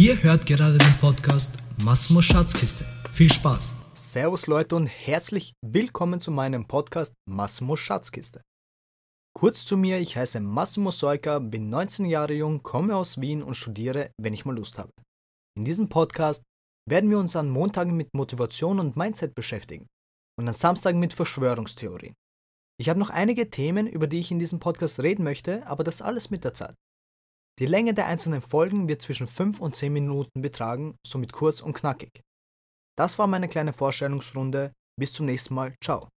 Ihr hört gerade den Podcast Massimo Schatzkiste. Viel Spaß! Servus Leute und herzlich willkommen zu meinem Podcast Massimo Schatzkiste. Kurz zu mir, ich heiße Massimo Soika, bin 19 Jahre jung, komme aus Wien und studiere, wenn ich mal Lust habe. In diesem Podcast werden wir uns an Montagen mit Motivation und Mindset beschäftigen und an Samstagen mit Verschwörungstheorien. Ich habe noch einige Themen, über die ich in diesem Podcast reden möchte, aber das alles mit der Zeit. Die Länge der einzelnen Folgen wird zwischen 5 und 10 Minuten betragen, somit kurz und knackig. Das war meine kleine Vorstellungsrunde. Bis zum nächsten Mal. Ciao.